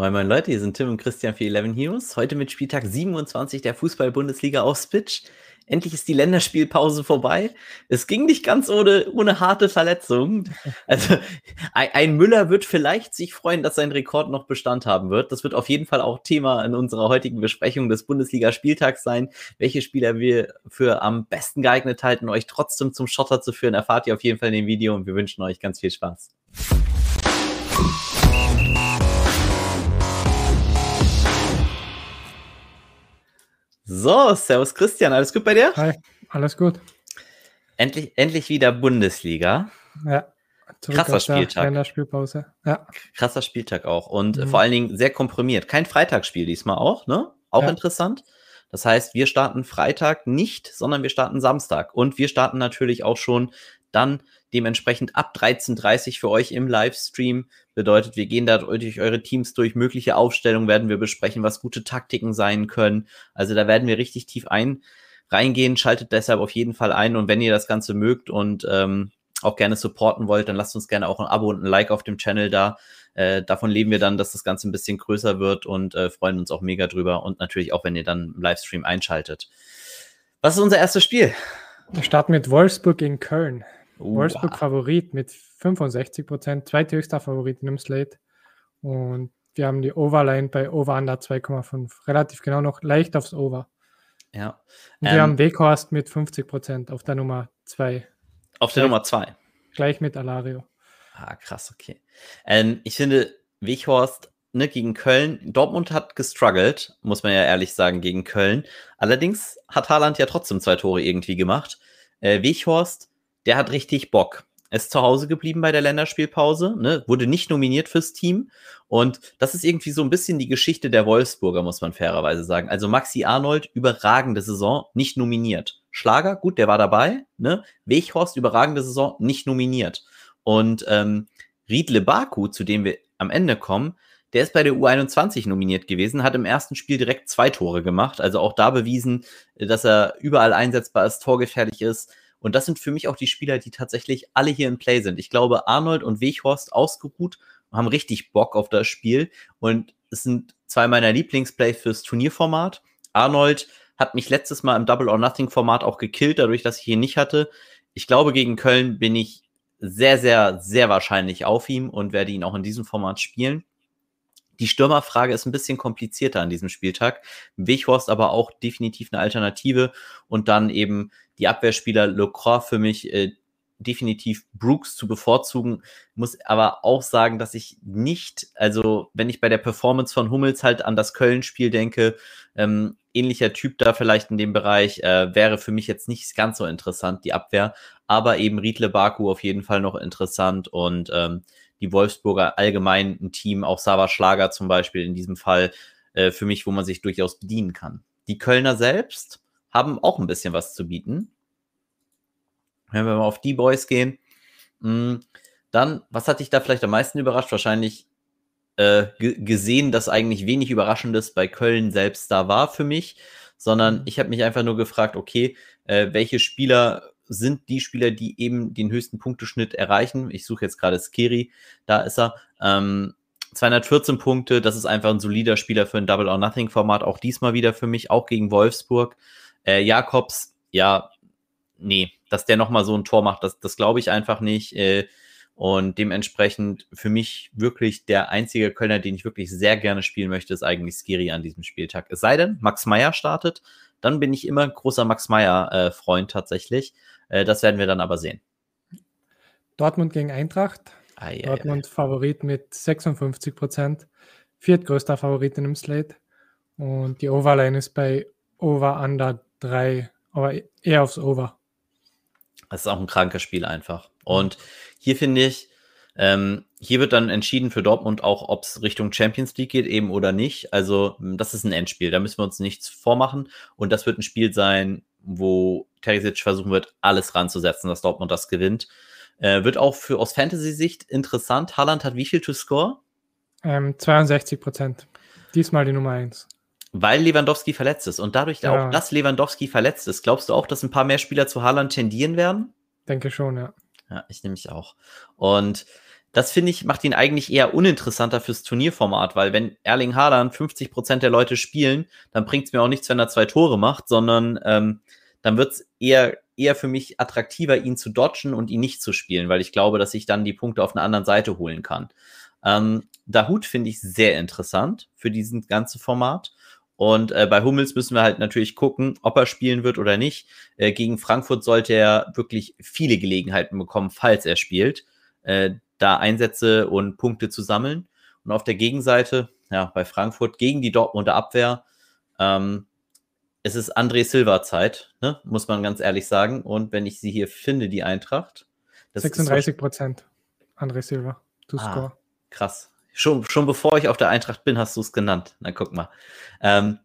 Moin Moin Leute, hier sind Tim und Christian für 11 Heroes. Heute mit Spieltag 27 der Fußball-Bundesliga auf Spitch. Endlich ist die Länderspielpause vorbei. Es ging nicht ganz ohne, ohne harte Verletzungen. Also ein Müller wird vielleicht sich freuen, dass sein Rekord noch Bestand haben wird. Das wird auf jeden Fall auch Thema in unserer heutigen Besprechung des Bundesliga-Spieltags sein. Welche Spieler wir für am besten geeignet halten, euch trotzdem zum Schotter zu führen, erfahrt ihr auf jeden Fall in dem Video und wir wünschen euch ganz viel Spaß. So, Servus Christian, alles gut bei dir? Hi, alles gut. Endlich, endlich wieder Bundesliga. Ja. Krasser Spieltag. Spielpause. Ja. Krasser Spieltag auch und mhm. vor allen Dingen sehr komprimiert. Kein Freitagsspiel diesmal auch, ne? Auch ja. interessant. Das heißt, wir starten Freitag nicht, sondern wir starten Samstag. Und wir starten natürlich auch schon dann dementsprechend ab 13.30 für euch im Livestream. Bedeutet, wir gehen da durch eure Teams durch. Mögliche Aufstellungen werden wir besprechen, was gute Taktiken sein können. Also da werden wir richtig tief ein reingehen. Schaltet deshalb auf jeden Fall ein. Und wenn ihr das Ganze mögt und ähm, auch gerne supporten wollt, dann lasst uns gerne auch ein Abo und ein Like auf dem Channel da. Äh, davon leben wir dann, dass das Ganze ein bisschen größer wird und äh, freuen uns auch mega drüber. Und natürlich auch, wenn ihr dann im Livestream einschaltet. Was ist unser erstes Spiel? Wir starten mit Wolfsburg in Köln. Uh, Wolfsburg Favorit mit 65 Prozent, zweithöchster Favorit in dem Slate. Und wir haben die Overline bei Over Under 2,5. Relativ genau noch leicht aufs Over. Ja. Und wir ähm, haben Weghorst mit 50 Prozent auf der Nummer 2. Auf der Nummer 2. Gleich mit Alario. Ah, krass, okay. Ähm, ich finde, Weghorst ne, gegen Köln, Dortmund hat gestruggelt, muss man ja ehrlich sagen, gegen Köln. Allerdings hat Haaland ja trotzdem zwei Tore irgendwie gemacht. Äh, Weghorst der hat richtig Bock. Ist zu Hause geblieben bei der Länderspielpause, ne? wurde nicht nominiert fürs Team. Und das ist irgendwie so ein bisschen die Geschichte der Wolfsburger, muss man fairerweise sagen. Also Maxi Arnold, überragende Saison, nicht nominiert. Schlager, gut, der war dabei. Ne? Weghorst, überragende Saison, nicht nominiert. Und ähm, Riedle Baku, zu dem wir am Ende kommen, der ist bei der U21 nominiert gewesen, hat im ersten Spiel direkt zwei Tore gemacht. Also auch da bewiesen, dass er überall einsetzbar ist, torgefährlich ist. Und das sind für mich auch die Spieler, die tatsächlich alle hier in Play sind. Ich glaube, Arnold und Weghorst ausgeruht haben richtig Bock auf das Spiel. Und es sind zwei meiner Lieblingsplays fürs Turnierformat. Arnold hat mich letztes Mal im Double or Nothing Format auch gekillt, dadurch, dass ich ihn nicht hatte. Ich glaube, gegen Köln bin ich sehr, sehr, sehr wahrscheinlich auf ihm und werde ihn auch in diesem Format spielen. Die Stürmerfrage ist ein bisschen komplizierter an diesem Spieltag. Weghorst aber auch definitiv eine Alternative und dann eben die Abwehrspieler Lecroix für mich äh, definitiv Brooks zu bevorzugen, muss aber auch sagen, dass ich nicht, also wenn ich bei der Performance von Hummels halt an das Köln-Spiel denke, ähm, ähnlicher Typ da vielleicht in dem Bereich, äh, wäre für mich jetzt nicht ganz so interessant, die Abwehr, aber eben Riedle Baku auf jeden Fall noch interessant und ähm, die Wolfsburger allgemein ein Team, auch Sava Schlager zum Beispiel in diesem Fall, äh, für mich, wo man sich durchaus bedienen kann. Die Kölner selbst haben auch ein bisschen was zu bieten. Wenn wir mal auf die Boys gehen, mh, hm, dann, was hat dich da vielleicht am meisten überrascht? Wahrscheinlich äh, gesehen, dass eigentlich wenig Überraschendes bei Köln selbst da war für mich, sondern mhm. ich habe mich einfach nur gefragt, okay, äh, welche Spieler sind die Spieler, die eben den höchsten Punkteschnitt erreichen. Ich suche jetzt gerade Skeri, da ist er. Ähm, 214 Punkte, das ist einfach ein solider Spieler für ein Double or Nothing Format, auch diesmal wieder für mich, auch gegen Wolfsburg. Äh, Jakobs, ja, nee, dass der nochmal so ein Tor macht, das, das glaube ich einfach nicht. Äh, und dementsprechend für mich wirklich der einzige Kölner, den ich wirklich sehr gerne spielen möchte, ist eigentlich Skiri an diesem Spieltag. Es sei denn, Max Meyer startet, dann bin ich immer großer Max Meyer-Freund äh, tatsächlich. Äh, das werden wir dann aber sehen. Dortmund gegen Eintracht. Ah, ja, Dortmund ja. Favorit mit 56 Prozent. Viertgrößter Favorit in dem Slate. Und die Overline ist bei Over Under 3, aber eher aufs Over. Das ist auch ein krankes Spiel einfach. Und hier finde ich, ähm, hier wird dann entschieden für Dortmund auch, ob es Richtung Champions League geht, eben oder nicht. Also, das ist ein Endspiel, da müssen wir uns nichts vormachen. Und das wird ein Spiel sein, wo Terzic versuchen wird, alles ranzusetzen, dass Dortmund das gewinnt. Äh, wird auch für aus Fantasy-Sicht interessant. Haaland hat wie viel to score? Ähm, 62 Prozent. Diesmal die Nummer 1. Weil Lewandowski verletzt ist. Und dadurch ja. auch, dass Lewandowski verletzt ist, glaubst du auch, dass ein paar mehr Spieler zu Haaland tendieren werden? Denke schon, ja. Ja, ich nehme mich auch. Und das finde ich, macht ihn eigentlich eher uninteressanter fürs Turnierformat, weil wenn Erling Haaland 50 Prozent der Leute spielen, dann bringt es mir auch nichts, wenn er zwei Tore macht, sondern ähm, dann wird es eher, eher für mich attraktiver, ihn zu dodgen und ihn nicht zu spielen, weil ich glaube, dass ich dann die Punkte auf einer anderen Seite holen kann. Ähm, Dahut finde ich sehr interessant für diesen ganzen Format. Und äh, bei Hummels müssen wir halt natürlich gucken, ob er spielen wird oder nicht. Äh, gegen Frankfurt sollte er wirklich viele Gelegenheiten bekommen, falls er spielt, äh, da Einsätze und Punkte zu sammeln. Und auf der Gegenseite, ja, bei Frankfurt gegen die Dortmunder Abwehr, ähm, es ist André Silva Zeit, ne? muss man ganz ehrlich sagen. Und wenn ich sie hier finde, die Eintracht. 36 Prozent, André Silva, to ah, score. Krass. Schon, schon bevor ich auf der Eintracht bin, hast du es genannt. Na, guck mal. Ähm,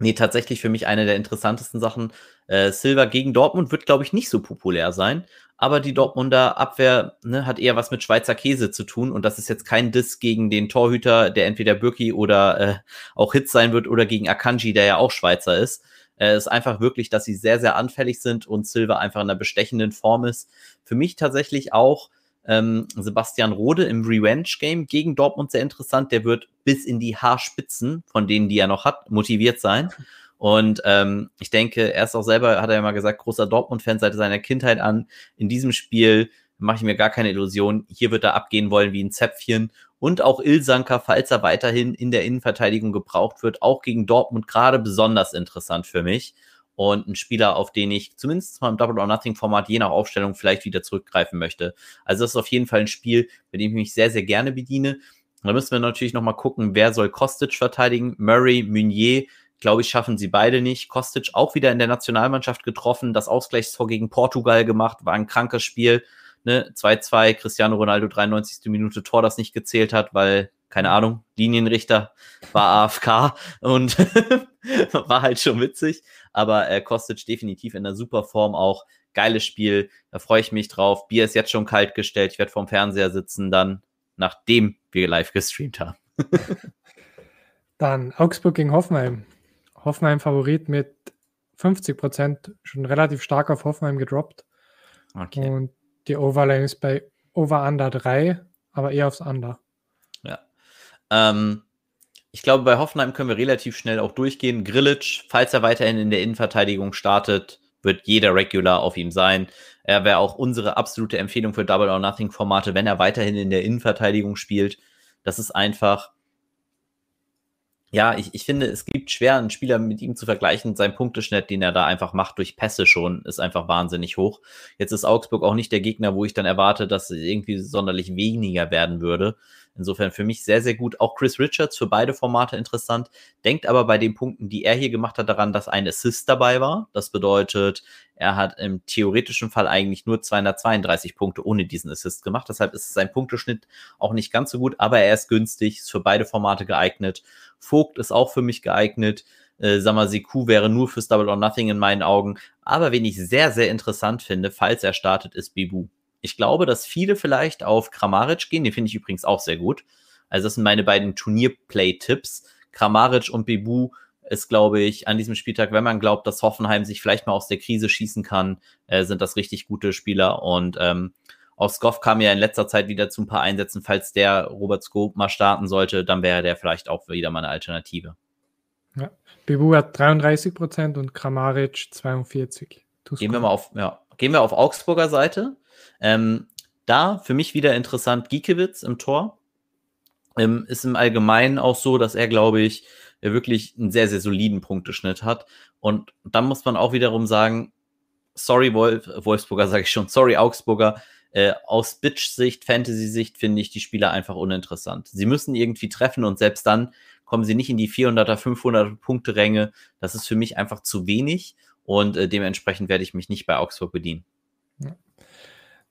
nee, tatsächlich für mich eine der interessantesten Sachen. Äh, Silva gegen Dortmund wird, glaube ich, nicht so populär sein. Aber die Dortmunder Abwehr ne, hat eher was mit Schweizer Käse zu tun. Und das ist jetzt kein Diss gegen den Torhüter, der entweder Birki oder äh, auch Hitz sein wird, oder gegen Akanji, der ja auch Schweizer ist. Es äh, ist einfach wirklich, dass sie sehr, sehr anfällig sind und Silva einfach in einer bestechenden Form ist. Für mich tatsächlich auch ähm, Sebastian Rode im Revenge-Game gegen Dortmund sehr interessant. Der wird bis in die Haarspitzen, von denen die er noch hat, motiviert sein. Und ähm, ich denke, er ist auch selber, hat er ja mal gesagt, großer Dortmund-Fan seit seiner Kindheit an. In diesem Spiel mache ich mir gar keine Illusion. Hier wird er abgehen wollen wie ein Zäpfchen. Und auch Ilsanker, falls er weiterhin in der Innenverteidigung gebraucht wird, auch gegen Dortmund gerade besonders interessant für mich und ein Spieler, auf den ich zumindest mal im Double or Nothing Format je nach Aufstellung vielleicht wieder zurückgreifen möchte. Also das ist auf jeden Fall ein Spiel, bei dem ich mich sehr, sehr gerne bediene. Da müssen wir natürlich nochmal gucken, wer soll Kostic verteidigen? Murray, Meunier, glaube ich, schaffen sie beide nicht. Kostic auch wieder in der Nationalmannschaft getroffen, das Ausgleichstor gegen Portugal gemacht, war ein krankes Spiel. Ne? 2-2, Cristiano Ronaldo 93. Minute Tor, das nicht gezählt hat, weil keine Ahnung, Linienrichter war AFK und war halt schon witzig. Aber äh, Kostic definitiv in einer super Form auch. Geiles Spiel, da freue ich mich drauf. Bier ist jetzt schon kalt gestellt. Ich werde vorm Fernseher sitzen, dann, nachdem wir live gestreamt haben. dann Augsburg gegen Hoffenheim. Hoffenheim Favorit mit 50 Prozent, schon relativ stark auf Hoffenheim gedroppt. Okay. Und die Overline ist bei Over Under 3, aber eher aufs Under. Ähm, ich glaube, bei Hoffenheim können wir relativ schnell auch durchgehen. Grillitsch, falls er weiterhin in der Innenverteidigung startet, wird jeder Regular auf ihm sein. Er wäre auch unsere absolute Empfehlung für Double or Nothing Formate, wenn er weiterhin in der Innenverteidigung spielt. Das ist einfach, ja, ich, ich finde, es gibt schwer, einen Spieler mit ihm zu vergleichen. Sein Punkteschnitt, den er da einfach macht durch Pässe schon, ist einfach wahnsinnig hoch. Jetzt ist Augsburg auch nicht der Gegner, wo ich dann erwarte, dass es irgendwie sonderlich weniger werden würde. Insofern für mich sehr, sehr gut. Auch Chris Richards für beide Formate interessant. Denkt aber bei den Punkten, die er hier gemacht hat, daran, dass ein Assist dabei war. Das bedeutet, er hat im theoretischen Fall eigentlich nur 232 Punkte ohne diesen Assist gemacht. Deshalb ist sein Punkteschnitt auch nicht ganz so gut, aber er ist günstig, ist für beide Formate geeignet. Vogt ist auch für mich geeignet. Äh, Samaseku wäre nur fürs Double or Nothing in meinen Augen. Aber wen ich sehr, sehr interessant finde, falls er startet, ist Bibu. Ich glaube, dass viele vielleicht auf Kramaric gehen. Den finde ich übrigens auch sehr gut. Also das sind meine beiden Turnierplay-Tipps. Kramaric und Bebu ist, glaube ich, an diesem Spieltag, wenn man glaubt, dass Hoffenheim sich vielleicht mal aus der Krise schießen kann, äh, sind das richtig gute Spieler. Und ähm, auch Skoff kam ja in letzter Zeit wieder zu ein paar Einsätzen. Falls der Robert Scope mal starten sollte, dann wäre der vielleicht auch wieder mal eine Alternative. Ja. Bebu hat 33 Prozent und Kramaric 42. Gehen wir mal auf, ja, gehen wir auf Augsburger Seite. Ähm, da für mich wieder interessant Giekewitz im Tor. Ähm, ist im Allgemeinen auch so, dass er, glaube ich, wirklich einen sehr, sehr soliden Punkteschnitt hat. Und dann muss man auch wiederum sagen, sorry Wolf, Wolfsburger, sage ich schon, sorry Augsburger, äh, aus Bitch-Sicht, Fantasy-Sicht finde ich die Spieler einfach uninteressant. Sie müssen irgendwie treffen und selbst dann kommen sie nicht in die 400er, 500er Punkte-Ränge. Das ist für mich einfach zu wenig und äh, dementsprechend werde ich mich nicht bei Augsburg bedienen.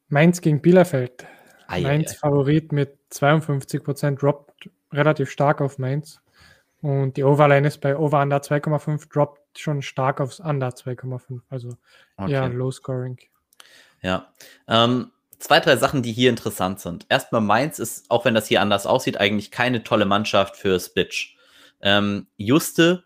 Ja. Mainz gegen Bielefeld. Ei, Mainz ei, Favorit mit 52 Prozent, droppt relativ stark auf Mainz. Und die Overline ist bei Over Under 2,5, droppt schon stark aufs Under 2,5. Also okay. eher Low Scoring. Ja. Ähm, zwei, drei Sachen, die hier interessant sind. Erstmal Mainz ist, auch wenn das hier anders aussieht, eigentlich keine tolle Mannschaft für Spitch. Ähm, Juste,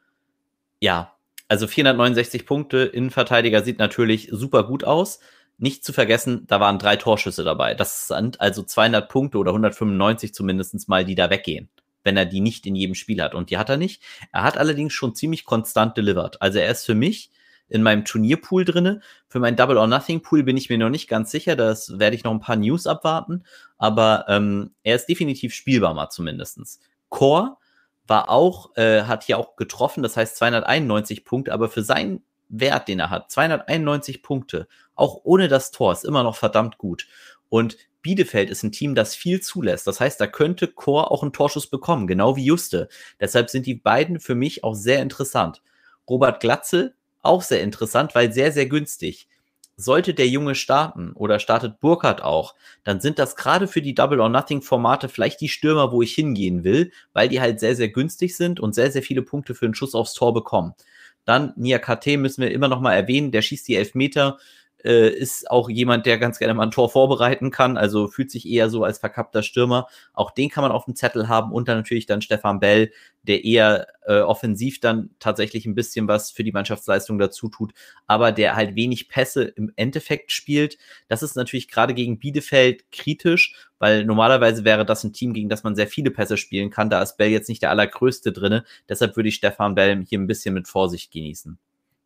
ja, also 469 Punkte, Innenverteidiger sieht natürlich super gut aus nicht zu vergessen, da waren drei Torschüsse dabei. Das sind also 200 Punkte oder 195 zumindest mal, die da weggehen, wenn er die nicht in jedem Spiel hat. Und die hat er nicht. Er hat allerdings schon ziemlich konstant delivered. Also er ist für mich in meinem Turnierpool drinne. Für meinen Double or Nothing Pool bin ich mir noch nicht ganz sicher. Das werde ich noch ein paar News abwarten. Aber ähm, er ist definitiv spielbar mal zumindestens. Core war auch, äh, hat hier auch getroffen, das heißt 291 Punkte, aber für seinen Wert, den er hat, 291 Punkte, auch ohne das Tor, ist immer noch verdammt gut. Und Bielefeld ist ein Team, das viel zulässt. Das heißt, da könnte Chor auch einen Torschuss bekommen, genau wie Juste. Deshalb sind die beiden für mich auch sehr interessant. Robert Glatzel auch sehr interessant, weil sehr, sehr günstig. Sollte der Junge starten oder startet Burkhardt auch, dann sind das gerade für die Double or Nothing Formate vielleicht die Stürmer, wo ich hingehen will, weil die halt sehr, sehr günstig sind und sehr, sehr viele Punkte für einen Schuss aufs Tor bekommen. Dann Nia KT müssen wir immer noch mal erwähnen, der schießt die Elfmeter äh, ist auch jemand, der ganz gerne mal ein Tor vorbereiten kann, also fühlt sich eher so als verkappter Stürmer. Auch den kann man auf dem Zettel haben und dann natürlich dann Stefan Bell, der eher äh, offensiv dann tatsächlich ein bisschen was für die Mannschaftsleistung dazu tut, aber der halt wenig Pässe im Endeffekt spielt. Das ist natürlich gerade gegen Bielefeld kritisch, weil normalerweise wäre das ein Team, gegen das man sehr viele Pässe spielen kann. Da ist Bell jetzt nicht der allergrößte drinne. Deshalb würde ich Stefan Bell hier ein bisschen mit Vorsicht genießen.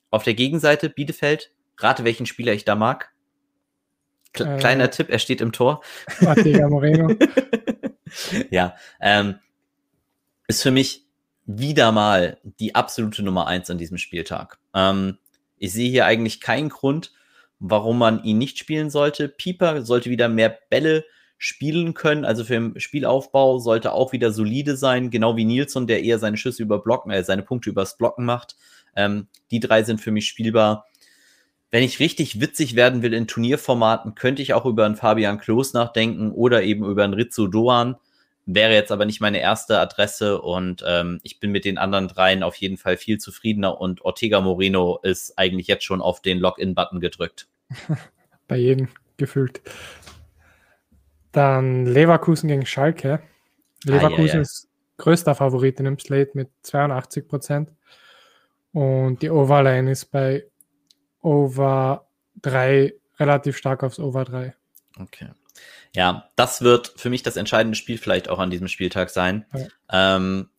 Auf der Gegenseite Bielefeld Rate, welchen Spieler ich da mag. Kle äh, kleiner Tipp, er steht im Tor. Ortega Moreno. ja, ähm, ist für mich wieder mal die absolute Nummer eins an diesem Spieltag. Ähm, ich sehe hier eigentlich keinen Grund, warum man ihn nicht spielen sollte. Pieper sollte wieder mehr Bälle spielen können. Also für den Spielaufbau sollte auch wieder solide sein, genau wie Nilsson, der eher seine Schüsse über Blocken, äh, seine Punkte übers Blocken macht. Ähm, die drei sind für mich spielbar wenn ich richtig witzig werden will in Turnierformaten, könnte ich auch über einen Fabian Klos nachdenken oder eben über einen Rizzo Doan. Wäre jetzt aber nicht meine erste Adresse und ähm, ich bin mit den anderen dreien auf jeden Fall viel zufriedener und Ortega Moreno ist eigentlich jetzt schon auf den Login-Button gedrückt. Bei jedem gefühlt. Dann Leverkusen gegen Schalke. Leverkusen ah, ja, ja. ist größter Favorit in dem Slate mit 82 Prozent. Und die Overline ist bei Over 3 relativ stark aufs Over 3. Okay. Ja, das wird für mich das entscheidende Spiel vielleicht auch an diesem Spieltag sein. Ja. Ähm,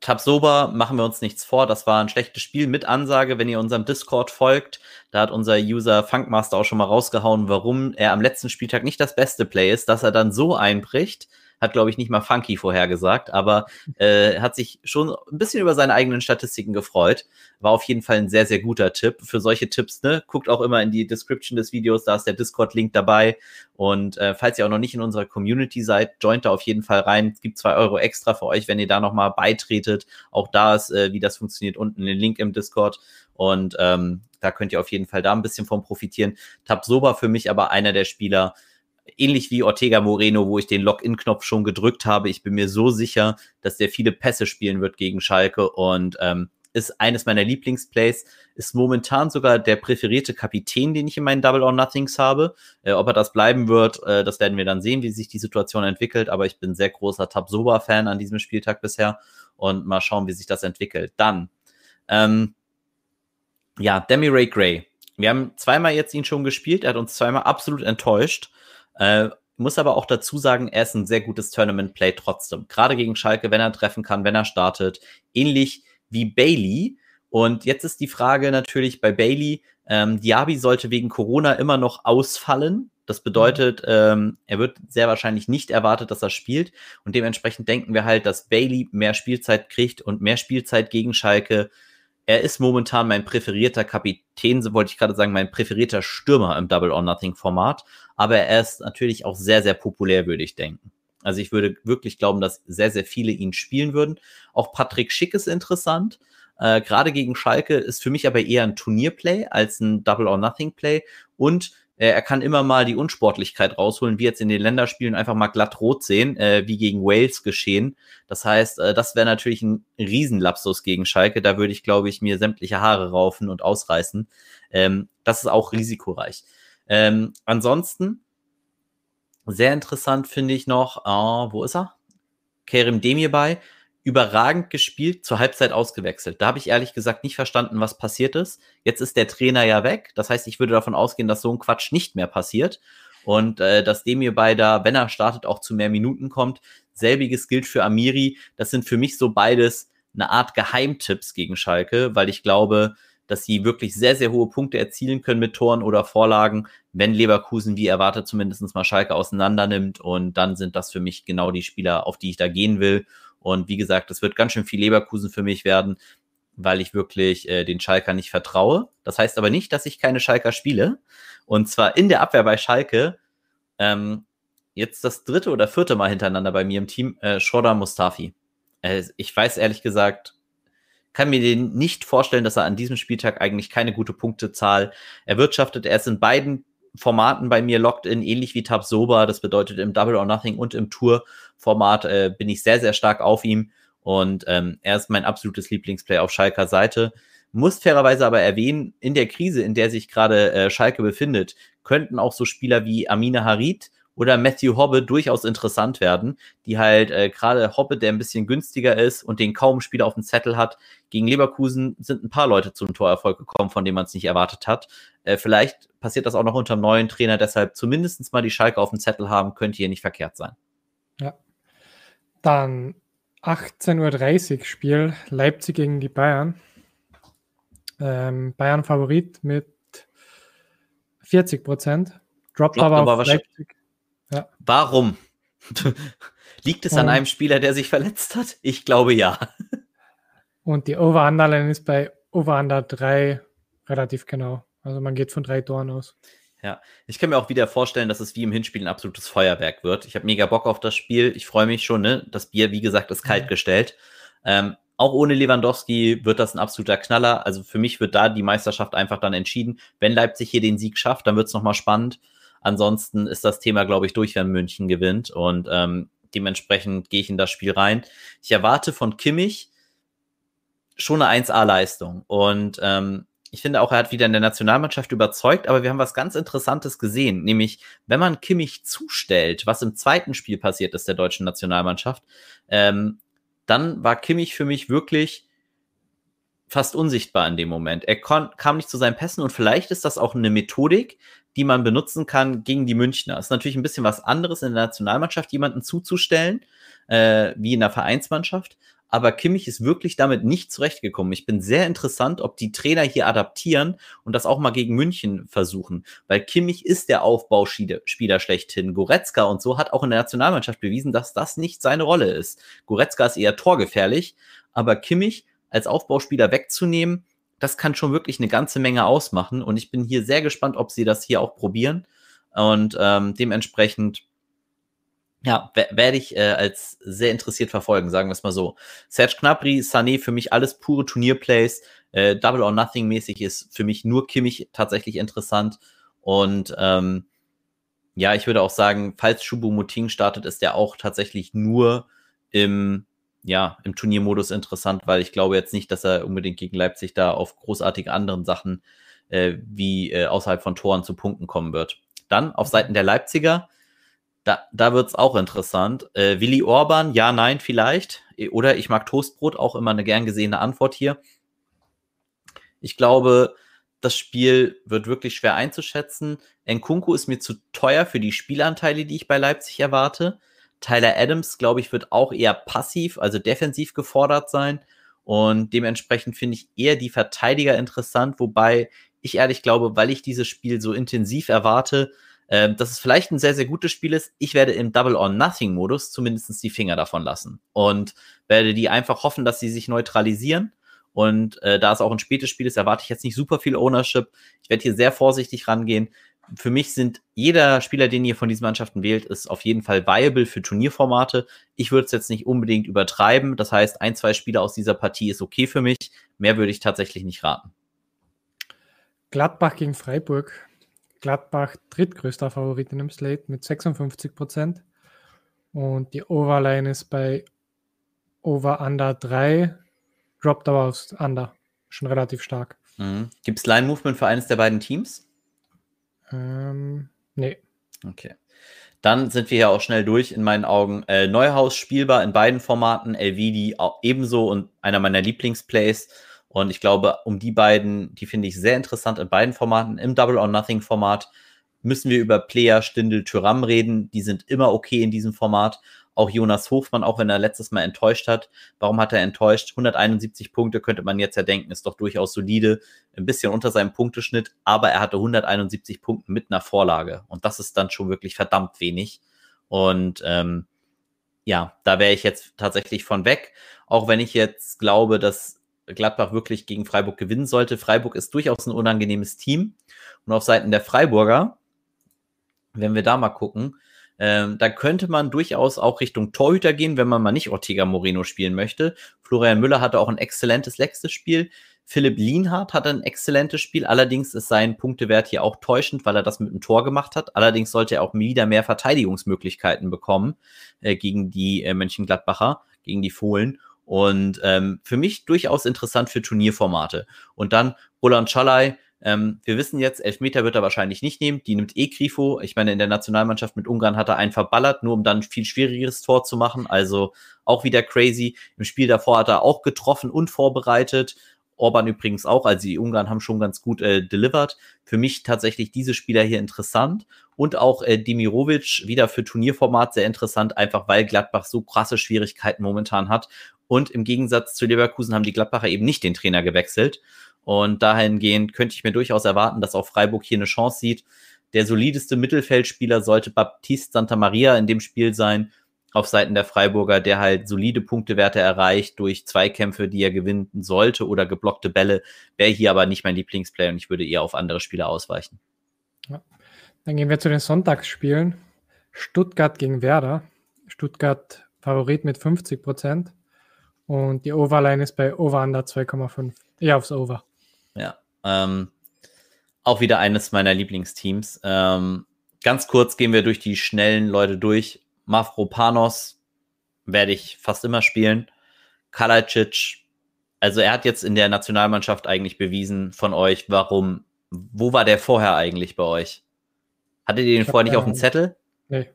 Tabsoba, machen wir uns nichts vor, das war ein schlechtes Spiel mit Ansage, wenn ihr unserem Discord folgt. Da hat unser User Funkmaster auch schon mal rausgehauen, warum er am letzten Spieltag nicht das beste Play ist, dass er dann so einbricht hat, glaube ich, nicht mal Funky vorhergesagt, aber äh, hat sich schon ein bisschen über seine eigenen Statistiken gefreut. War auf jeden Fall ein sehr, sehr guter Tipp. Für solche Tipps, ne, guckt auch immer in die Description des Videos, da ist der Discord-Link dabei. Und äh, falls ihr auch noch nicht in unserer Community seid, joint da auf jeden Fall rein. Es gibt zwei Euro extra für euch, wenn ihr da nochmal beitretet. Auch da ist, äh, wie das funktioniert, unten den Link im Discord. Und ähm, da könnt ihr auf jeden Fall da ein bisschen von profitieren. Tabsoba für mich aber einer der Spieler, ähnlich wie Ortega Moreno, wo ich den Login-Knopf schon gedrückt habe. Ich bin mir so sicher, dass der viele Pässe spielen wird gegen Schalke und ähm, ist eines meiner Lieblingsplays, ist momentan sogar der präferierte Kapitän, den ich in meinen Double or Nothings habe. Äh, ob er das bleiben wird, äh, das werden wir dann sehen, wie sich die Situation entwickelt. Aber ich bin sehr großer Tabsoba-Fan an diesem Spieltag bisher und mal schauen, wie sich das entwickelt. Dann, ähm, ja, Demi Ray Gray. Wir haben zweimal jetzt ihn schon gespielt. Er hat uns zweimal absolut enttäuscht. Äh, muss aber auch dazu sagen, er ist ein sehr gutes Tournament-Play trotzdem. Gerade gegen Schalke, wenn er treffen kann, wenn er startet. Ähnlich wie Bailey. Und jetzt ist die Frage natürlich bei Bailey, ähm, Diaby sollte wegen Corona immer noch ausfallen. Das bedeutet, ähm, er wird sehr wahrscheinlich nicht erwartet, dass er spielt. Und dementsprechend denken wir halt, dass Bailey mehr Spielzeit kriegt und mehr Spielzeit gegen Schalke er ist momentan mein präferierter Kapitän, so wollte ich gerade sagen, mein präferierter Stürmer im Double or Nothing Format. Aber er ist natürlich auch sehr, sehr populär, würde ich denken. Also ich würde wirklich glauben, dass sehr, sehr viele ihn spielen würden. Auch Patrick Schick ist interessant. Äh, Gerade gegen Schalke ist für mich aber eher ein Turnierplay als ein Double or Nothing Play. Und äh, er kann immer mal die Unsportlichkeit rausholen, wie jetzt in den Länderspielen einfach mal glatt rot sehen, äh, wie gegen Wales geschehen. Das heißt, äh, das wäre natürlich ein Riesenlapsus gegen Schalke. Da würde ich, glaube ich, mir sämtliche Haare raufen und ausreißen. Ähm, das ist auch risikoreich. Ähm, ansonsten, sehr interessant finde ich noch, oh, wo ist er? Kerem Demir bei überragend gespielt, zur Halbzeit ausgewechselt. Da habe ich ehrlich gesagt nicht verstanden, was passiert ist. Jetzt ist der Trainer ja weg. Das heißt, ich würde davon ausgehen, dass so ein Quatsch nicht mehr passiert. Und äh, dass dem hierbei da, wenn er startet, auch zu mehr Minuten kommt. Selbiges gilt für Amiri. Das sind für mich so beides eine Art Geheimtipps gegen Schalke, weil ich glaube, dass sie wirklich sehr, sehr hohe Punkte erzielen können mit Toren oder Vorlagen, wenn Leverkusen, wie erwartet, zumindest mal Schalke auseinander nimmt. Und dann sind das für mich genau die Spieler, auf die ich da gehen will. Und wie gesagt, es wird ganz schön viel Leverkusen für mich werden, weil ich wirklich äh, den Schalker nicht vertraue. Das heißt aber nicht, dass ich keine Schalker spiele. Und zwar in der Abwehr bei Schalke. Ähm, jetzt das dritte oder vierte Mal hintereinander bei mir im Team, äh, Schroeder Mustafi. Äh, ich weiß ehrlich gesagt, kann mir den nicht vorstellen, dass er an diesem Spieltag eigentlich keine gute Punktezahl erwirtschaftet. Er ist in beiden Formaten bei mir locked in, ähnlich wie Tab Soba. Das bedeutet im Double or Nothing und im Tour-Format äh, bin ich sehr, sehr stark auf ihm. Und ähm, er ist mein absolutes Lieblingsplay auf Schalker Seite. Muss fairerweise aber erwähnen, in der Krise, in der sich gerade äh, Schalke befindet, könnten auch so Spieler wie Amina Harid oder Matthew Hobbe durchaus interessant werden, die halt äh, gerade Hobbe, der ein bisschen günstiger ist und den kaum Spieler auf dem Zettel hat, gegen Leverkusen sind ein paar Leute zum Torerfolg gekommen, von dem man es nicht erwartet hat. Äh, vielleicht passiert das auch noch unter einem neuen Trainer, deshalb zumindest mal die Schalke auf dem Zettel haben, könnte hier nicht verkehrt sein. Ja. Dann 18.30 Uhr Spiel Leipzig gegen die Bayern. Ähm, Bayern Favorit mit 40 Prozent. Droppt aber auf Leipzig. Ja. Warum? Liegt es an einem Spieler, der sich verletzt hat? Ich glaube ja. Und die Over-Under-Line ist bei Over-Under 3 relativ genau. Also man geht von drei Toren aus. Ja, ich kann mir auch wieder vorstellen, dass es wie im Hinspiel ein absolutes Feuerwerk wird. Ich habe mega Bock auf das Spiel. Ich freue mich schon. Ne? Das Bier, wie gesagt, ist kalt gestellt. Ähm, auch ohne Lewandowski wird das ein absoluter Knaller. Also für mich wird da die Meisterschaft einfach dann entschieden. Wenn Leipzig hier den Sieg schafft, dann wird es nochmal spannend. Ansonsten ist das Thema, glaube ich, durch, wenn München gewinnt. Und ähm, dementsprechend gehe ich in das Spiel rein. Ich erwarte von Kimmich schon eine 1A-Leistung. Und ähm, ich finde auch, er hat wieder in der Nationalmannschaft überzeugt, aber wir haben was ganz Interessantes gesehen, nämlich wenn man Kimmich zustellt, was im zweiten Spiel passiert ist der deutschen Nationalmannschaft, ähm, dann war Kimmich für mich wirklich fast unsichtbar in dem Moment. Er kam nicht zu seinen Pässen und vielleicht ist das auch eine Methodik, die man benutzen kann gegen die Münchner. Ist natürlich ein bisschen was anderes in der Nationalmannschaft, jemanden zuzustellen, äh, wie in der Vereinsmannschaft. Aber Kimmich ist wirklich damit nicht zurechtgekommen. Ich bin sehr interessant, ob die Trainer hier adaptieren und das auch mal gegen München versuchen. Weil Kimmich ist der Aufbauspieler schlechthin. Goretzka und so hat auch in der Nationalmannschaft bewiesen, dass das nicht seine Rolle ist. Goretzka ist eher torgefährlich, aber Kimmich als Aufbauspieler wegzunehmen, das kann schon wirklich eine ganze Menge ausmachen. Und ich bin hier sehr gespannt, ob sie das hier auch probieren. Und ähm, dementsprechend, ja, werde ich äh, als sehr interessiert verfolgen, sagen wir es mal so. Serge Gnabry, Sané, für mich alles pure Turnierplays. Äh, Double or Nothing mäßig ist für mich nur Kimmich tatsächlich interessant. Und ähm, ja, ich würde auch sagen, falls Shubu Muting startet, ist der auch tatsächlich nur im ja, im Turniermodus interessant, weil ich glaube jetzt nicht, dass er unbedingt gegen Leipzig da auf großartige anderen Sachen äh, wie äh, außerhalb von Toren zu Punkten kommen wird. Dann auf Seiten der Leipziger, da, da wird es auch interessant. Äh, Willi Orban, ja, nein, vielleicht. Oder ich mag Toastbrot, auch immer eine gern gesehene Antwort hier. Ich glaube, das Spiel wird wirklich schwer einzuschätzen. Nkunku ist mir zu teuer für die Spielanteile, die ich bei Leipzig erwarte. Tyler Adams, glaube ich, wird auch eher passiv, also defensiv gefordert sein. Und dementsprechend finde ich eher die Verteidiger interessant, wobei ich ehrlich glaube, weil ich dieses Spiel so intensiv erwarte, äh, dass es vielleicht ein sehr, sehr gutes Spiel ist. Ich werde im Double or Nothing Modus zumindest die Finger davon lassen und werde die einfach hoffen, dass sie sich neutralisieren. Und äh, da es auch ein spätes Spiel ist, erwarte ich jetzt nicht super viel Ownership. Ich werde hier sehr vorsichtig rangehen für mich sind jeder Spieler, den ihr von diesen Mannschaften wählt, ist auf jeden Fall viable für Turnierformate. Ich würde es jetzt nicht unbedingt übertreiben. Das heißt, ein, zwei Spieler aus dieser Partie ist okay für mich. Mehr würde ich tatsächlich nicht raten. Gladbach gegen Freiburg. Gladbach drittgrößter Favorit in dem Slate mit 56 Prozent. Und die Overline ist bei Over Under 3, droppt aber aufs Under. Schon relativ stark. Mhm. Gibt es Line-Movement für eines der beiden Teams? Ähm, nee. Okay. Dann sind wir ja auch schnell durch in meinen Augen. Äh, Neuhaus spielbar in beiden Formaten, Elvidi ebenso und einer meiner Lieblingsplays. Und ich glaube, um die beiden, die finde ich sehr interessant in beiden Formaten. Im Double or Nothing Format müssen wir über Player, Stindel, Tyram reden. Die sind immer okay in diesem Format. Auch Jonas Hofmann, auch wenn er letztes Mal enttäuscht hat. Warum hat er enttäuscht? 171 Punkte könnte man jetzt ja denken, ist doch durchaus solide. Ein bisschen unter seinem Punkteschnitt, aber er hatte 171 Punkte mit einer Vorlage. Und das ist dann schon wirklich verdammt wenig. Und ähm, ja, da wäre ich jetzt tatsächlich von weg. Auch wenn ich jetzt glaube, dass Gladbach wirklich gegen Freiburg gewinnen sollte. Freiburg ist durchaus ein unangenehmes Team. Und auf Seiten der Freiburger, wenn wir da mal gucken, ähm, da könnte man durchaus auch Richtung Torhüter gehen, wenn man mal nicht Ortega Moreno spielen möchte. Florian Müller hatte auch ein exzellentes letztes Spiel. Philipp Lienhardt hatte ein exzellentes Spiel. Allerdings ist sein Punktewert hier auch täuschend, weil er das mit einem Tor gemacht hat. Allerdings sollte er auch wieder mehr Verteidigungsmöglichkeiten bekommen äh, gegen die äh, Mönchengladbacher, gegen die Fohlen. Und ähm, für mich durchaus interessant für Turnierformate. Und dann Roland Schalay, ähm, wir wissen jetzt, Elfmeter wird er wahrscheinlich nicht nehmen. Die nimmt eh Grifo. Ich meine, in der Nationalmannschaft mit Ungarn hat er einen verballert, nur um dann ein viel schwierigeres Tor zu machen. Also auch wieder crazy. Im Spiel davor hat er auch getroffen und vorbereitet. Orban übrigens auch, also die Ungarn haben schon ganz gut äh, delivered. Für mich tatsächlich diese Spieler hier interessant und auch äh, Dimirovic wieder für Turnierformat sehr interessant, einfach weil Gladbach so krasse Schwierigkeiten momentan hat. Und im Gegensatz zu Leverkusen haben die Gladbacher eben nicht den Trainer gewechselt. Und dahingehend könnte ich mir durchaus erwarten, dass auch Freiburg hier eine Chance sieht. Der solideste Mittelfeldspieler sollte Baptiste Santa Maria in dem Spiel sein, auf Seiten der Freiburger, der halt solide Punktewerte erreicht durch Zweikämpfe, die er gewinnen sollte oder geblockte Bälle, wäre hier aber nicht mein Lieblingsplayer und ich würde eher auf andere Spieler ausweichen. Ja. Dann gehen wir zu den Sonntagsspielen. Stuttgart gegen Werder. Stuttgart Favorit mit 50 Prozent und die Overline ist bei Over Under 2,5. Ja, aufs Over. Ja. Ähm, auch wieder eines meiner Lieblingsteams. Ähm, ganz kurz gehen wir durch die schnellen Leute durch. Mavropanos werde ich fast immer spielen. Kalajdzic, also er hat jetzt in der Nationalmannschaft eigentlich bewiesen von euch, warum, wo war der vorher eigentlich bei euch? Hattet ihr den vorher nicht auf dem Zettel? Nee.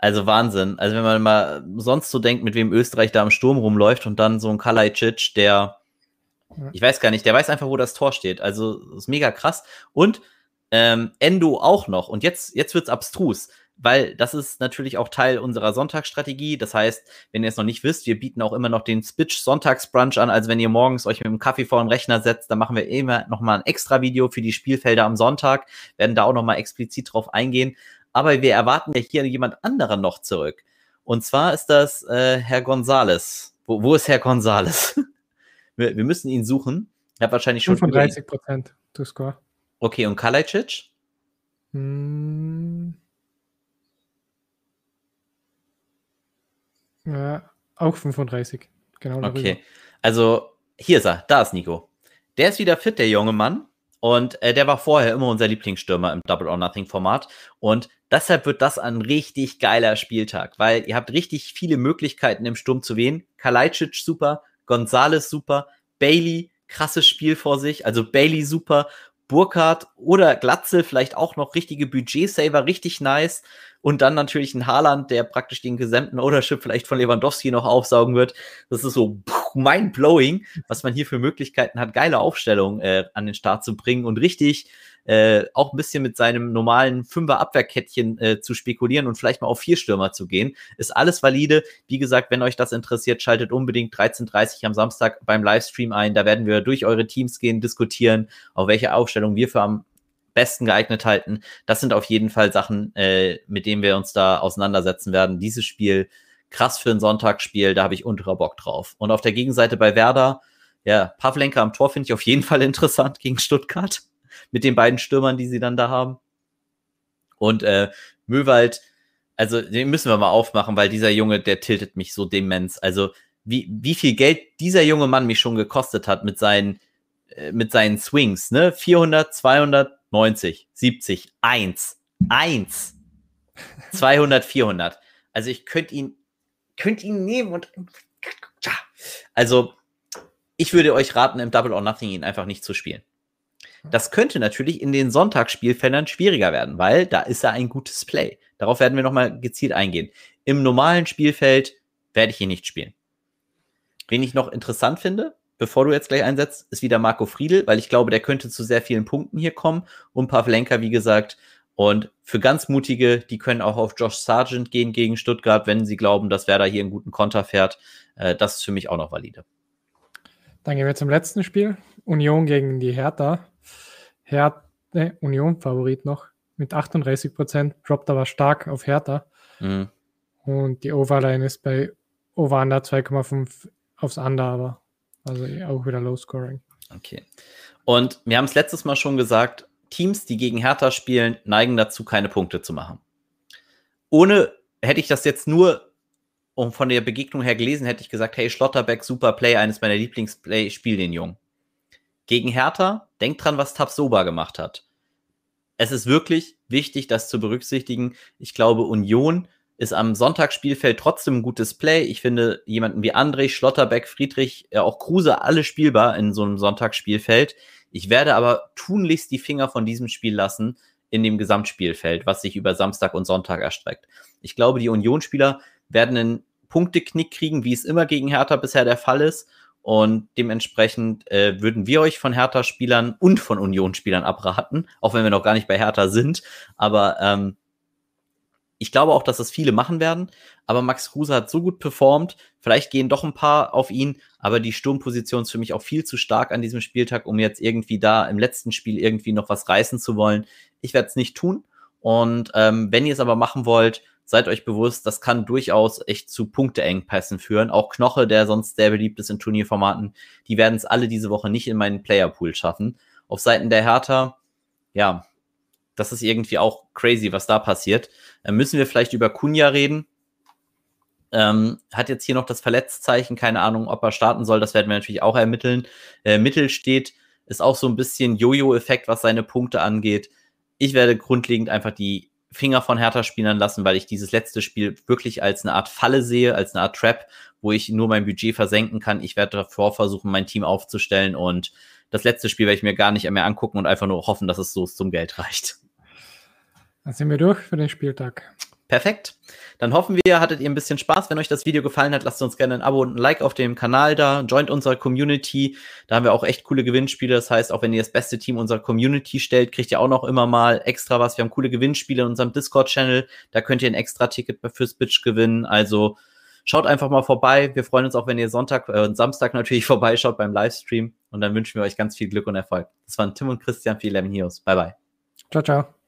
Also Wahnsinn. Also wenn man mal sonst so denkt, mit wem Österreich da im Sturm rumläuft und dann so ein Kalajdzic, der ich weiß gar nicht, der weiß einfach, wo das Tor steht. Also, das ist mega krass. Und ähm, Endo auch noch. Und jetzt, jetzt wird's abstrus, weil das ist natürlich auch Teil unserer Sonntagsstrategie. Das heißt, wenn ihr es noch nicht wisst, wir bieten auch immer noch den Spitch Sonntagsbrunch an. Also wenn ihr morgens euch mit dem Kaffee vor den Rechner setzt, dann machen wir immer noch mal ein extra Video für die Spielfelder am Sonntag, werden da auch noch mal explizit drauf eingehen. Aber wir erwarten ja hier jemand anderen noch zurück. Und zwar ist das äh, Herr Gonzales. Wo, wo ist Herr Gonzales? Wir, wir müssen ihn suchen. Er hat wahrscheinlich schon 35 Prozent to score. Okay, und Kalajdzic? Hm. Ja, auch 35. Genau darüber. Okay, also hier ist er, da ist Nico. Der ist wieder fit, der junge Mann. Und äh, der war vorher immer unser Lieblingsstürmer im Double or Nothing Format. Und deshalb wird das ein richtig geiler Spieltag, weil ihr habt richtig viele Möglichkeiten im Sturm zu wählen. Kalajdzic super, Gonzales super, Bailey, krasses Spiel vor sich, also Bailey super, Burkhardt oder Glatzel vielleicht auch noch richtige Budget-Saver, richtig nice. Und dann natürlich ein Haaland, der praktisch den gesamten Ownership vielleicht von Lewandowski noch aufsaugen wird. Das ist so mind-blowing, was man hier für Möglichkeiten hat, geile Aufstellungen äh, an den Start zu bringen und richtig äh, auch ein bisschen mit seinem normalen Fünfer-Abwehrkettchen äh, zu spekulieren und vielleicht mal auf vier Stürmer zu gehen. Ist alles valide. Wie gesagt, wenn euch das interessiert, schaltet unbedingt 13.30 am Samstag beim Livestream ein. Da werden wir durch eure Teams gehen, diskutieren, auf welche Aufstellung wir für am besten geeignet halten. Das sind auf jeden Fall Sachen, äh, mit denen wir uns da auseinandersetzen werden. Dieses Spiel krass für ein Sonntagsspiel, da habe ich unterer Bock drauf. Und auf der Gegenseite bei Werder, ja, Pavlenka am Tor finde ich auf jeden Fall interessant gegen Stuttgart mit den beiden Stürmern, die sie dann da haben. Und äh, Möwald, also den müssen wir mal aufmachen, weil dieser Junge, der tiltet mich so demenz. Also wie, wie viel Geld dieser junge Mann mich schon gekostet hat mit seinen, äh, mit seinen Swings, ne? 400, 290, 70, 1, 1, 200, 400. Also ich könnte ihn, könnte ihn nehmen und, also ich würde euch raten, im Double or Nothing ihn einfach nicht zu spielen. Das könnte natürlich in den Sonntagsspielfeldern schwieriger werden, weil da ist ja ein gutes Play. Darauf werden wir nochmal gezielt eingehen. Im normalen Spielfeld werde ich hier nicht spielen. Wen ich noch interessant finde, bevor du jetzt gleich einsetzt, ist wieder Marco Friedl, weil ich glaube, der könnte zu sehr vielen Punkten hier kommen. Und Pavlenka, wie gesagt. Und für ganz mutige, die können auch auf Josh Sargent gehen gegen Stuttgart, wenn sie glauben, dass Werder hier einen guten Konter fährt. Äh, das ist für mich auch noch valide. Dann gehen wir zum letzten Spiel. Union gegen die Hertha. Her ne, Union Favorit noch mit 38 Prozent, droppt aber stark auf Hertha. Mhm. Und die Overline ist bei Over Under 2,5 aufs Under, aber also auch wieder Low Scoring. Okay. Und wir haben es letztes Mal schon gesagt, Teams, die gegen Hertha spielen, neigen dazu, keine Punkte zu machen. Ohne hätte ich das jetzt nur und von der Begegnung her gelesen, hätte ich gesagt, hey, Schlotterbeck, super Play, eines meiner Lieblingsplay, spiel den Jungen. Gegen Hertha, denkt dran, was Tabsoba gemacht hat. Es ist wirklich wichtig, das zu berücksichtigen. Ich glaube, Union ist am Sonntagsspielfeld trotzdem ein gutes Play. Ich finde jemanden wie André, Schlotterbeck, Friedrich, ja auch Kruse, alle spielbar in so einem Sonntagsspielfeld. Ich werde aber tunlichst die Finger von diesem Spiel lassen in dem Gesamtspielfeld, was sich über Samstag und Sonntag erstreckt. Ich glaube, die Unionsspieler werden einen Punkteknick kriegen, wie es immer gegen Hertha bisher der Fall ist. Und dementsprechend äh, würden wir euch von Hertha-Spielern und von Union-Spielern abraten, auch wenn wir noch gar nicht bei Hertha sind. Aber ähm, ich glaube auch, dass das viele machen werden. Aber Max Kruse hat so gut performt. Vielleicht gehen doch ein paar auf ihn. Aber die Sturmposition ist für mich auch viel zu stark an diesem Spieltag, um jetzt irgendwie da im letzten Spiel irgendwie noch was reißen zu wollen. Ich werde es nicht tun. Und ähm, wenn ihr es aber machen wollt, seid euch bewusst, das kann durchaus echt zu Punkteengpässen führen. Auch Knoche, der sonst sehr beliebt ist in Turnierformaten, die werden es alle diese Woche nicht in meinen Playerpool schaffen. Auf Seiten der Hertha, ja, das ist irgendwie auch crazy, was da passiert. Äh, müssen wir vielleicht über Kunja reden? Ähm, hat jetzt hier noch das Verletzzeichen, keine Ahnung, ob er starten soll, das werden wir natürlich auch ermitteln. Äh, Mittel steht, ist auch so ein bisschen Jojo-Effekt, was seine Punkte angeht. Ich werde grundlegend einfach die Finger von Hertha spielen lassen, weil ich dieses letzte Spiel wirklich als eine Art Falle sehe, als eine Art Trap, wo ich nur mein Budget versenken kann. Ich werde davor versuchen, mein Team aufzustellen und das letzte Spiel werde ich mir gar nicht mehr angucken und einfach nur hoffen, dass es so zum Geld reicht. Dann sind wir durch für den Spieltag. Perfekt. Dann hoffen wir, hattet ihr ein bisschen Spaß. Wenn euch das Video gefallen hat, lasst uns gerne ein Abo und ein Like auf dem Kanal da. Joint unsere Community. Da haben wir auch echt coole Gewinnspiele. Das heißt, auch wenn ihr das beste Team unserer Community stellt, kriegt ihr auch noch immer mal extra was. Wir haben coole Gewinnspiele in unserem Discord-Channel. Da könnt ihr ein extra Ticket fürs Bitch gewinnen. Also schaut einfach mal vorbei. Wir freuen uns auch, wenn ihr Sonntag äh, und Samstag natürlich vorbeischaut beim Livestream. Und dann wünschen wir euch ganz viel Glück und Erfolg. Das waren Tim und Christian für 11 Heroes. Bye, bye. Ciao, ciao.